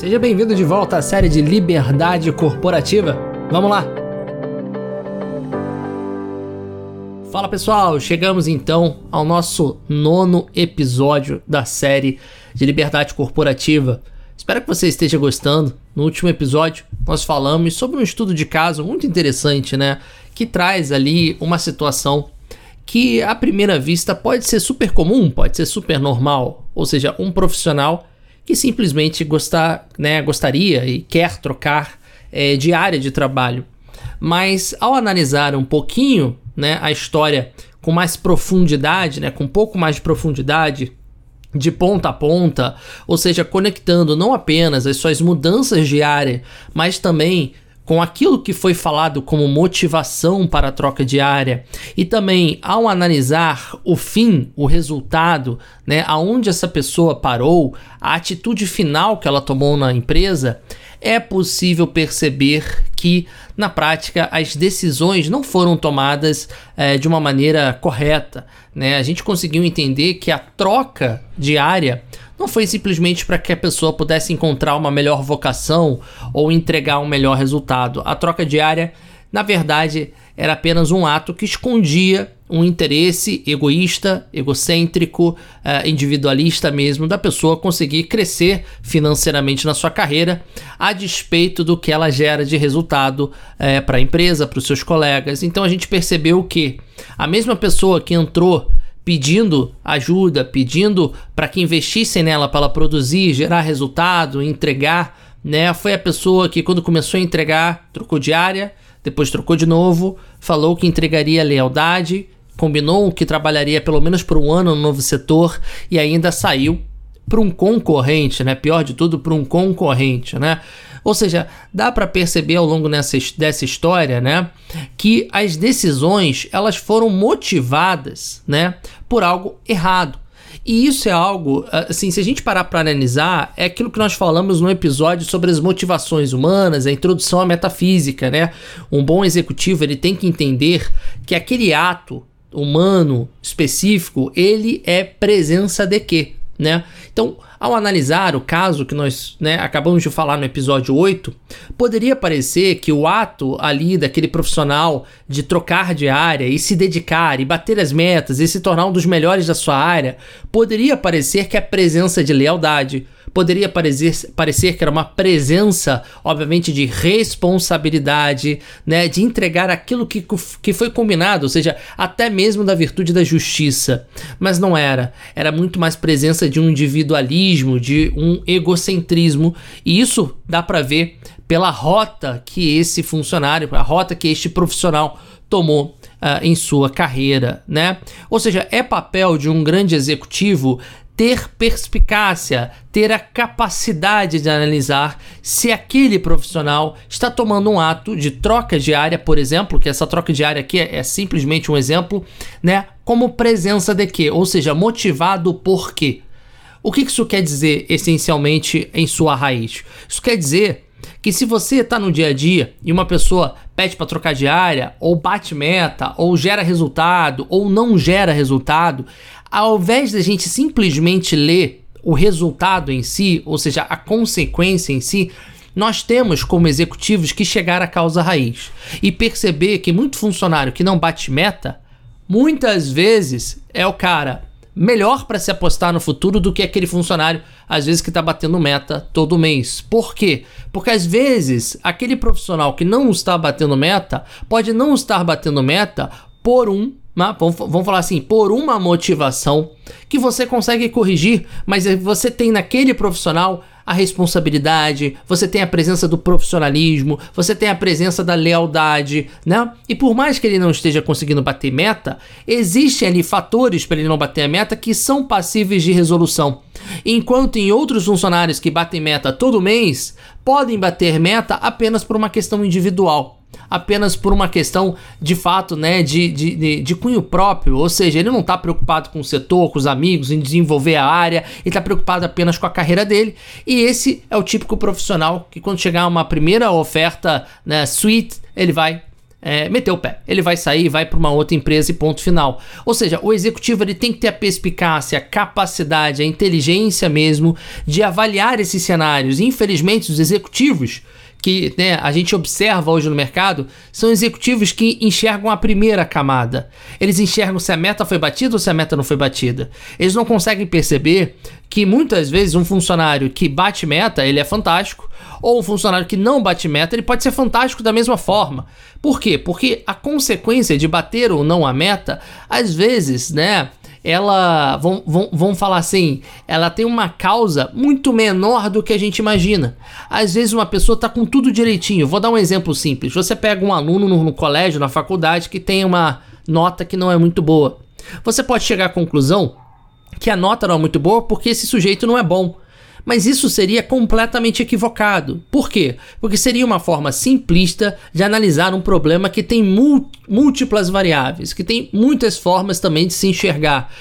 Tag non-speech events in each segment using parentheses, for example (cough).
Seja bem-vindo de volta à série de Liberdade Corporativa. Vamos lá! Fala pessoal, chegamos então ao nosso nono episódio da série de Liberdade Corporativa. Espero que você esteja gostando. No último episódio, nós falamos sobre um estudo de caso muito interessante, né? Que traz ali uma situação que à primeira vista pode ser super comum, pode ser super normal, ou seja, um profissional que simplesmente gostar, né, gostaria e quer trocar é, de área de trabalho. Mas ao analisar um pouquinho né, a história com mais profundidade, né, com um pouco mais de profundidade, de ponta a ponta, ou seja, conectando não apenas as suas mudanças de área, mas também com aquilo que foi falado como motivação para a troca diária. E também ao analisar o fim, o resultado, né, aonde essa pessoa parou, a atitude final que ela tomou na empresa, é possível perceber que na prática as decisões não foram tomadas é, de uma maneira correta. Né? A gente conseguiu entender que a troca diária não foi simplesmente para que a pessoa pudesse encontrar uma melhor vocação ou entregar um melhor resultado. A troca diária, na verdade, era apenas um ato que escondia um interesse egoísta, egocêntrico, uh, individualista mesmo da pessoa conseguir crescer financeiramente na sua carreira, a despeito do que ela gera de resultado uh, eh, para a empresa, para os seus colegas. Então a gente percebeu que a mesma pessoa que entrou pedindo ajuda, pedindo para que investissem nela para ela produzir, gerar resultado, entregar, né? Foi a pessoa que quando começou a entregar, trocou de área, depois trocou de novo, falou que entregaria lealdade, combinou que trabalharia pelo menos por um ano no novo setor e ainda saiu para um concorrente, né? Pior de tudo, para um concorrente, né? Ou seja, dá para perceber ao longo nessa, dessa história, né, que as decisões elas foram motivadas, né, por algo errado. E isso é algo, assim, se a gente parar para analisar, é aquilo que nós falamos no episódio sobre as motivações humanas, a introdução à metafísica, né? Um bom executivo, ele tem que entender que aquele ato humano específico, ele é presença de quê? Né? Então, ao analisar o caso que nós né, acabamos de falar no episódio 8, poderia parecer que o ato ali daquele profissional de trocar de área e se dedicar e bater as metas e se tornar um dos melhores da sua área, poderia parecer que a presença de lealdade, poderia parecer, parecer que era uma presença, obviamente, de responsabilidade, né, de entregar aquilo que, que foi combinado, ou seja, até mesmo da virtude da justiça. Mas não era. Era muito mais presença de um individualismo, de um egocentrismo, e isso dá para ver pela rota que esse funcionário, a rota que este profissional tomou Uh, em sua carreira, né? Ou seja, é papel de um grande executivo ter perspicácia, ter a capacidade de analisar se aquele profissional está tomando um ato de troca diária, por exemplo, que essa troca diária aqui é, é simplesmente um exemplo, né? Como presença de quê? Ou seja, motivado por quê? O que isso quer dizer essencialmente em sua raiz? Isso quer dizer que se você está no dia a dia e uma pessoa pede para trocar de área, ou bate meta, ou gera resultado, ou não gera resultado, ao invés da gente simplesmente ler o resultado em si, ou seja, a consequência em si, nós temos como executivos que chegar à causa raiz e perceber que muito funcionário que não bate meta, muitas vezes é o cara melhor para se apostar no futuro do que aquele funcionário, às vezes, que está batendo meta todo mês. Por quê? Porque às vezes aquele profissional que não está batendo meta pode não estar batendo meta por um vamos, vamos falar assim, por uma motivação que você consegue corrigir, mas você tem naquele profissional a responsabilidade, você tem a presença do profissionalismo, você tem a presença da lealdade, né? E por mais que ele não esteja conseguindo bater meta, existem ali fatores para ele não bater a meta que são passíveis de resolução. Enquanto em outros funcionários que batem meta todo mês, podem bater meta apenas por uma questão individual apenas por uma questão de fato, né, de, de, de, de cunho próprio, ou seja, ele não está preocupado com o setor, com os amigos, em desenvolver a área, ele está preocupado apenas com a carreira dele, e esse é o típico profissional que quando chegar uma primeira oferta, né, suite, ele vai é, meteu o pé. Ele vai sair, vai para uma outra empresa e ponto final. Ou seja, o executivo ele tem que ter a perspicácia, a capacidade, a inteligência mesmo de avaliar esses cenários. Infelizmente, os executivos que né, a gente observa hoje no mercado são executivos que enxergam a primeira camada. Eles enxergam se a meta foi batida ou se a meta não foi batida. Eles não conseguem perceber que muitas vezes um funcionário que bate meta, ele é fantástico, ou um funcionário que não bate meta, ele pode ser fantástico da mesma forma. Por quê? Porque a consequência de bater ou não a meta, às vezes, né, ela, vamos falar assim, ela tem uma causa muito menor do que a gente imagina. Às vezes uma pessoa está com tudo direitinho. Vou dar um exemplo simples. Você pega um aluno no, no colégio, na faculdade, que tem uma nota que não é muito boa. Você pode chegar à conclusão que a nota não é muito boa porque esse sujeito não é bom. Mas isso seria completamente equivocado. Por quê? Porque seria uma forma simplista de analisar um problema que tem múltiplas variáveis, que tem muitas formas também de se enxergar.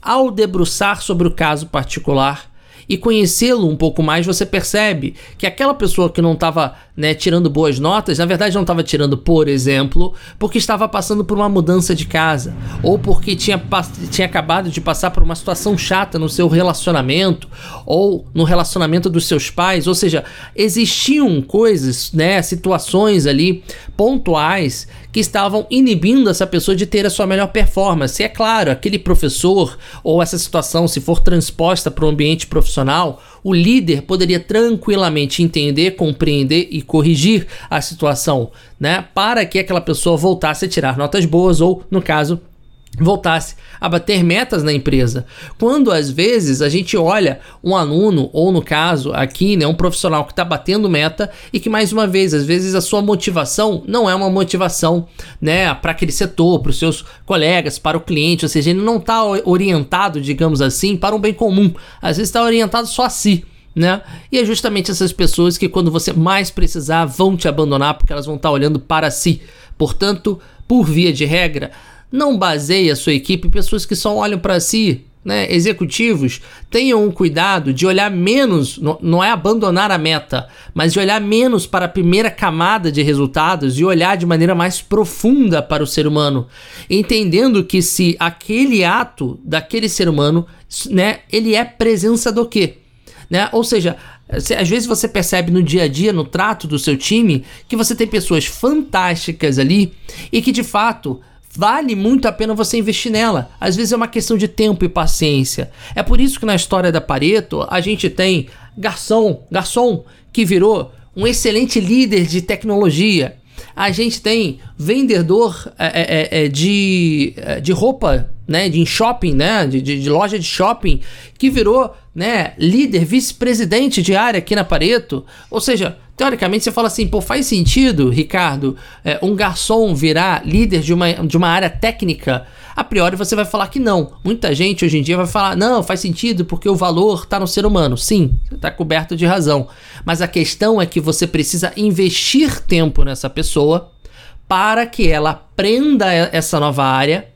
Ao debruçar sobre o caso particular, e conhecê-lo um pouco mais, você percebe que aquela pessoa que não estava né, tirando boas notas, na verdade não estava tirando, por exemplo, porque estava passando por uma mudança de casa, ou porque tinha, tinha acabado de passar por uma situação chata no seu relacionamento, ou no relacionamento dos seus pais, ou seja, existiam coisas, né, situações ali pontuais que estavam inibindo essa pessoa de ter a sua melhor performance. E é claro, aquele professor ou essa situação, se for transposta para o ambiente profissional, o líder poderia tranquilamente entender, compreender e corrigir a situação, né, para que aquela pessoa voltasse a tirar notas boas ou, no caso, voltasse a bater metas na empresa. Quando às vezes a gente olha um aluno, ou no caso aqui, né, um profissional que está batendo meta e que mais uma vez, às vezes a sua motivação não é uma motivação né, para aquele setor, para os seus colegas, para o cliente, ou seja, ele não está orientado, digamos assim, para um bem comum. Às vezes está orientado só a si. Né? E é justamente essas pessoas que, quando você mais precisar, vão te abandonar porque elas vão estar tá olhando para si. Portanto, por via de regra, não baseie a sua equipe em pessoas que só olham para si. Né? Executivos, tenham um cuidado de olhar menos, não é abandonar a meta, mas de olhar menos para a primeira camada de resultados e olhar de maneira mais profunda para o ser humano, entendendo que se aquele ato daquele ser humano, né, ele é presença do quê? Né? Ou seja, às vezes você percebe no dia a dia, no trato do seu time, que você tem pessoas fantásticas ali e que de fato vale muito a pena você investir nela. Às vezes é uma questão de tempo e paciência. É por isso que na história da Pareto a gente tem garçom, garçom que virou um excelente líder de tecnologia. A gente tem vendedor é, é, é, é de, é, de roupa, né, de shopping, né, de, de, de loja de shopping, que virou né, líder, vice-presidente de área aqui na Pareto. Ou seja, teoricamente você fala assim, pô, faz sentido, Ricardo, um garçom virar líder de uma, de uma área técnica? A priori você vai falar que não. Muita gente hoje em dia vai falar, não, faz sentido porque o valor está no ser humano. Sim, está coberto de razão. Mas a questão é que você precisa investir tempo nessa pessoa para que ela aprenda essa nova área,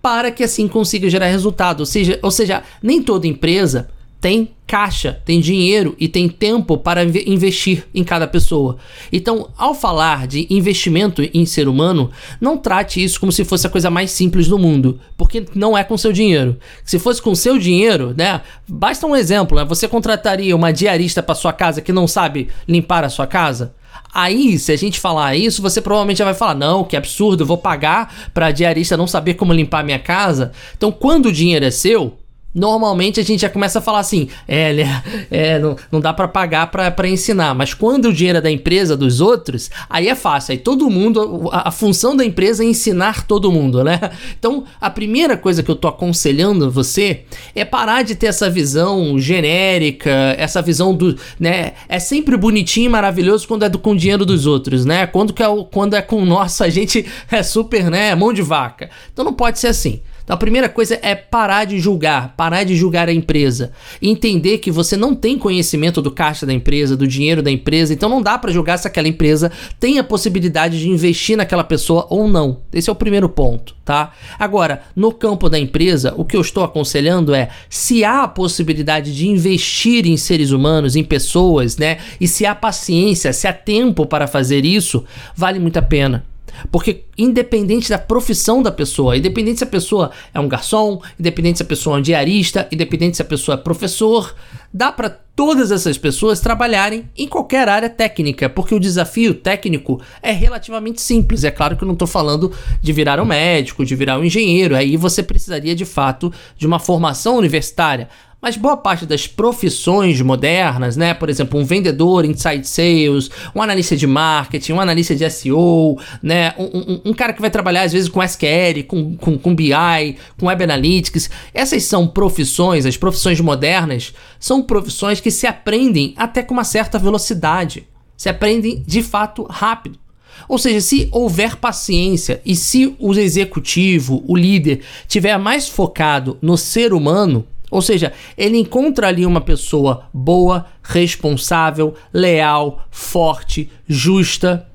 para que assim consiga gerar resultado. Ou seja, ou seja nem toda empresa tem caixa, tem dinheiro e tem tempo para investir em cada pessoa. Então, ao falar de investimento em ser humano, não trate isso como se fosse a coisa mais simples do mundo, porque não é com seu dinheiro. Se fosse com seu dinheiro, né? Basta um exemplo, né? Você contrataria uma diarista para sua casa que não sabe limpar a sua casa? Aí, se a gente falar isso, você provavelmente já vai falar: não, que absurdo, vou pagar para a diarista não saber como limpar minha casa. Então, quando o dinheiro é seu, Normalmente a gente já começa a falar assim, é, né, (laughs) é não, não dá para pagar para ensinar, mas quando o dinheiro é da empresa dos outros, aí é fácil, aí todo mundo, a, a, função da empresa é ensinar todo mundo, né? (laughs) Então, a primeira coisa que eu tô aconselhando você é parar de ter essa visão genérica, essa visão do, né, é sempre bonitinho e maravilhoso quando é do, com dinheiro dos outros, né? Quando, que é, quando é com o nosso, a gente (laughs) é super, né, mão de vaca. Então não pode ser assim. Então a primeira coisa é parar de julgar, parar de julgar a empresa, entender que você não tem conhecimento do caixa da empresa, do dinheiro da empresa, então não dá para julgar se aquela empresa tem a possibilidade de investir naquela pessoa ou não. Esse é o primeiro ponto, tá? Agora, no campo da empresa, o que eu estou aconselhando é se há a possibilidade de investir em seres humanos, em pessoas, né? E se há paciência, se há tempo para fazer isso, vale muito a pena. Porque independente da profissão da pessoa, independente se a pessoa é um garçom, independente se a pessoa é um diarista, independente se a pessoa é professor, dá para todas essas pessoas trabalharem em qualquer área técnica, porque o desafio técnico é relativamente simples. É claro que eu não estou falando de virar um médico, de virar um engenheiro, aí você precisaria de fato de uma formação universitária. Mas boa parte das profissões modernas, né? Por exemplo, um vendedor, inside sales, um analista de marketing, um analista de SEO, né? Um, um, um cara que vai trabalhar às vezes com SQL, com, com, com BI, com Web Analytics. Essas são profissões, as profissões modernas, são profissões que se aprendem até com uma certa velocidade. Se aprendem de fato rápido. Ou seja, se houver paciência e se o executivo, o líder, tiver mais focado no ser humano, ou seja, ele encontra ali uma pessoa boa, responsável, leal, forte, justa.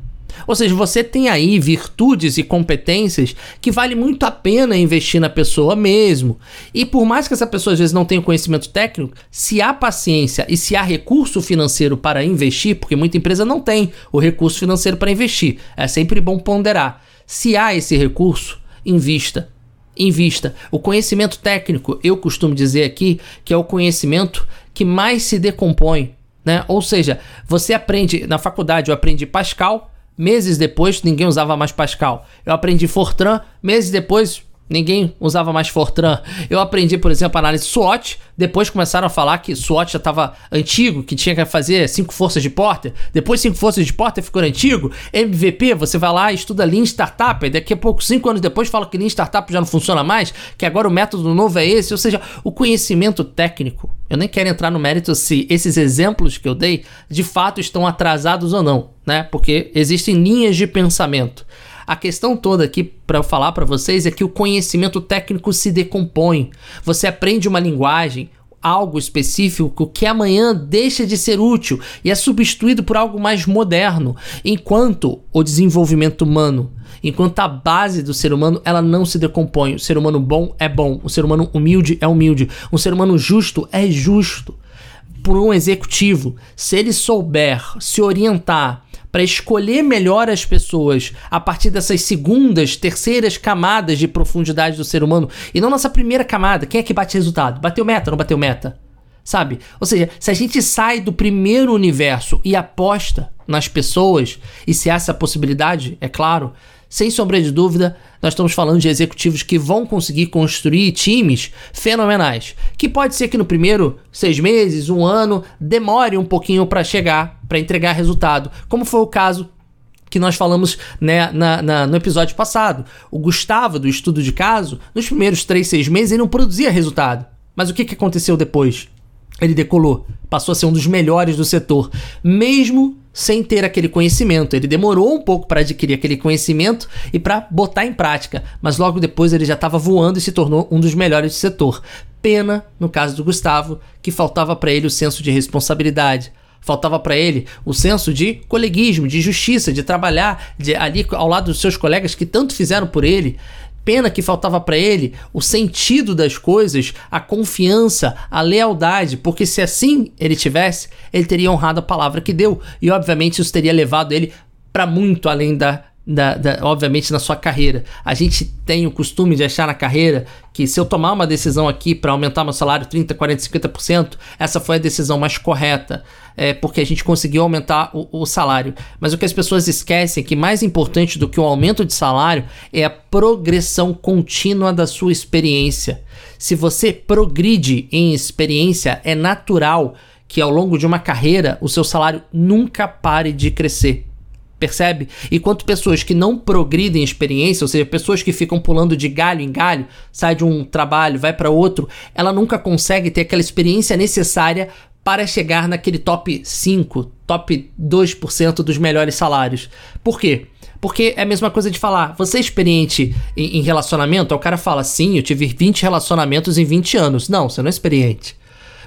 Ou seja, você tem aí virtudes e competências que vale muito a pena investir na pessoa mesmo. E por mais que essa pessoa às vezes não tenha conhecimento técnico, se há paciência e se há recurso financeiro para investir, porque muita empresa não tem o recurso financeiro para investir, é sempre bom ponderar. Se há esse recurso, invista invista. O conhecimento técnico, eu costumo dizer aqui, que é o conhecimento que mais se decompõe, né? Ou seja, você aprende na faculdade, eu aprendi Pascal, meses depois ninguém usava mais Pascal. Eu aprendi Fortran, meses depois Ninguém usava mais Fortran. Eu aprendi, por exemplo, análise SWOT. Depois começaram a falar que SWOT já estava antigo, que tinha que fazer cinco forças de Porter. Depois cinco forças de Porter ficou antigo. MVP, você vai lá, estuda Lean Startup. E daqui a pouco, cinco anos depois, fala que Lean Startup já não funciona mais, que agora o método novo é esse. Ou seja, o conhecimento técnico. Eu nem quero entrar no mérito se esses exemplos que eu dei de fato estão atrasados ou não, né? Porque existem linhas de pensamento. A questão toda aqui para eu falar para vocês é que o conhecimento técnico se decompõe. Você aprende uma linguagem, algo específico que amanhã deixa de ser útil e é substituído por algo mais moderno, enquanto o desenvolvimento humano, enquanto a base do ser humano, ela não se decompõe. O ser humano bom é bom, o ser humano humilde é humilde, o ser humano justo é justo. Por um executivo, se ele souber se orientar para escolher melhor as pessoas a partir dessas segundas, terceiras camadas de profundidade do ser humano e não nessa primeira camada. Quem é que bate resultado? Bateu meta, não bateu meta? Sabe? Ou seja, se a gente sai do primeiro universo e aposta nas pessoas, e se há essa possibilidade, é claro, sem sombra de dúvida, nós estamos falando de executivos que vão conseguir construir times fenomenais. Que pode ser que no primeiro seis meses, um ano, demore um pouquinho para chegar, para entregar resultado, como foi o caso que nós falamos né, na, na, no episódio passado. O Gustavo, do estudo de caso, nos primeiros três, seis meses, ele não produzia resultado. Mas o que, que aconteceu depois? Ele decolou, passou a ser um dos melhores do setor, mesmo sem ter aquele conhecimento. Ele demorou um pouco para adquirir aquele conhecimento e para botar em prática, mas logo depois ele já estava voando e se tornou um dos melhores do setor. Pena, no caso do Gustavo, que faltava para ele o senso de responsabilidade. Faltava para ele o senso de coleguismo, de justiça, de trabalhar de, ali ao lado dos seus colegas que tanto fizeram por ele pena que faltava para ele o sentido das coisas, a confiança, a lealdade, porque se assim ele tivesse, ele teria honrado a palavra que deu. E obviamente isso teria levado ele para muito além da da, da, obviamente na sua carreira. A gente tem o costume de achar na carreira que se eu tomar uma decisão aqui para aumentar meu salário 30, 40, 50%, essa foi a decisão mais correta, é, porque a gente conseguiu aumentar o, o salário. Mas o que as pessoas esquecem é que mais importante do que o aumento de salário é a progressão contínua da sua experiência. Se você progride em experiência, é natural que ao longo de uma carreira o seu salário nunca pare de crescer. Percebe? Enquanto pessoas que não progridem experiência, ou seja, pessoas que ficam pulando de galho em galho, sai de um trabalho, vai para outro, ela nunca consegue ter aquela experiência necessária para chegar naquele top 5, top 2% dos melhores salários. Por quê? Porque é a mesma coisa de falar, você é experiente em, relacionamento? o cara fala, sim, eu tive 20 relacionamentos em 20 anos. Não, você não é experiente.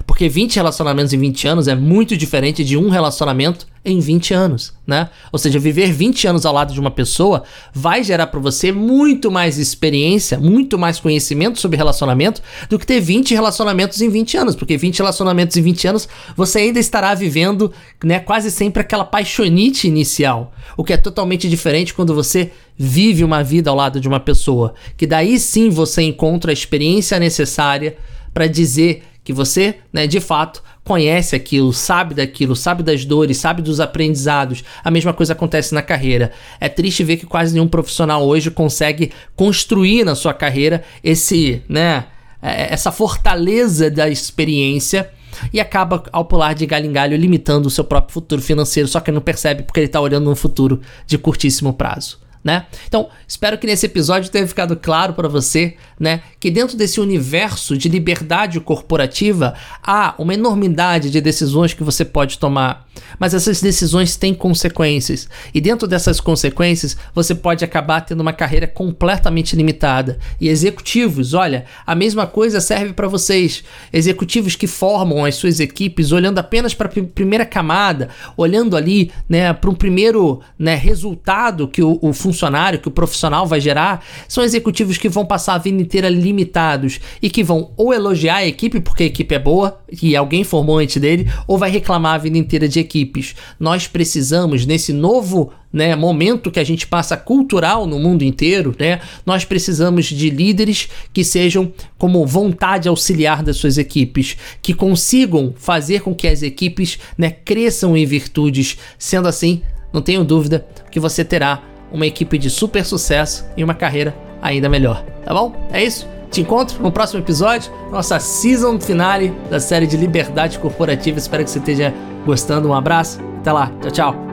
Porque Porque 20 relacionamentos em 20 anos é muito diferente de um relacionamento em 20 anos, né? Ou seja, viver 20 anos ao lado de uma pessoa vai gerar para você muito mais experiência, muito mais conhecimento sobre relacionamento do que ter 20 relacionamentos em 20 anos, porque 20 relacionamentos em 20 anos você ainda estará vivendo, né, quase sempre aquela paixonite inicial, o que é totalmente diferente quando você vive uma vida ao lado de uma pessoa, que daí sim você encontra a experiência necessária para dizer que você, né, de fato, conhece aquilo, sabe daquilo, sabe das dores, sabe dos aprendizados. A mesma coisa acontece na carreira. É triste ver que quase nenhum profissional hoje consegue construir na sua carreira esse, né, é, essa fortaleza da experiência e acaba, ao pular de galho em galho, limitando o seu próprio futuro financeiro, só que não percebe porque ele está olhando um futuro de curtíssimo prazo né? Então, espero que nesse episódio tenha ficado claro para você, né, que dentro desse universo de liberdade corporativa há uma enormidade de decisões que você pode tomar, mas essas decisões têm consequências. E dentro dessas consequências, você pode acabar tendo uma carreira completamente limitada. E executivos, olha, a mesma coisa serve para vocês, executivos que formam as suas equipes olhando apenas para a primeira camada, olhando ali, né, para um primeiro, né, resultado que o, o funcionário, que o profissional vai gerar, são executivos que vão passar a vida inteira limitados e que vão ou elogiar a equipe porque a equipe é boa e alguém formou antes dele, ou vai reclamar a vida inteira de equipes. Nós precisamos, nesse novo né, momento que a gente passa cultural no mundo inteiro, né, nós precisamos de líderes que sejam como vontade auxiliar das suas equipes, que consigam fazer com que as equipes né, cresçam em virtudes. Sendo assim, não tenho dúvida que você terá uma equipe de super sucesso e uma carreira ainda melhor. Tá bom? É isso. Te encontro no próximo episódio, nossa season finale da série de Liberdade Corporativa. Espero que você esteja gostando. Um abraço. Até lá. Tchau, tchau.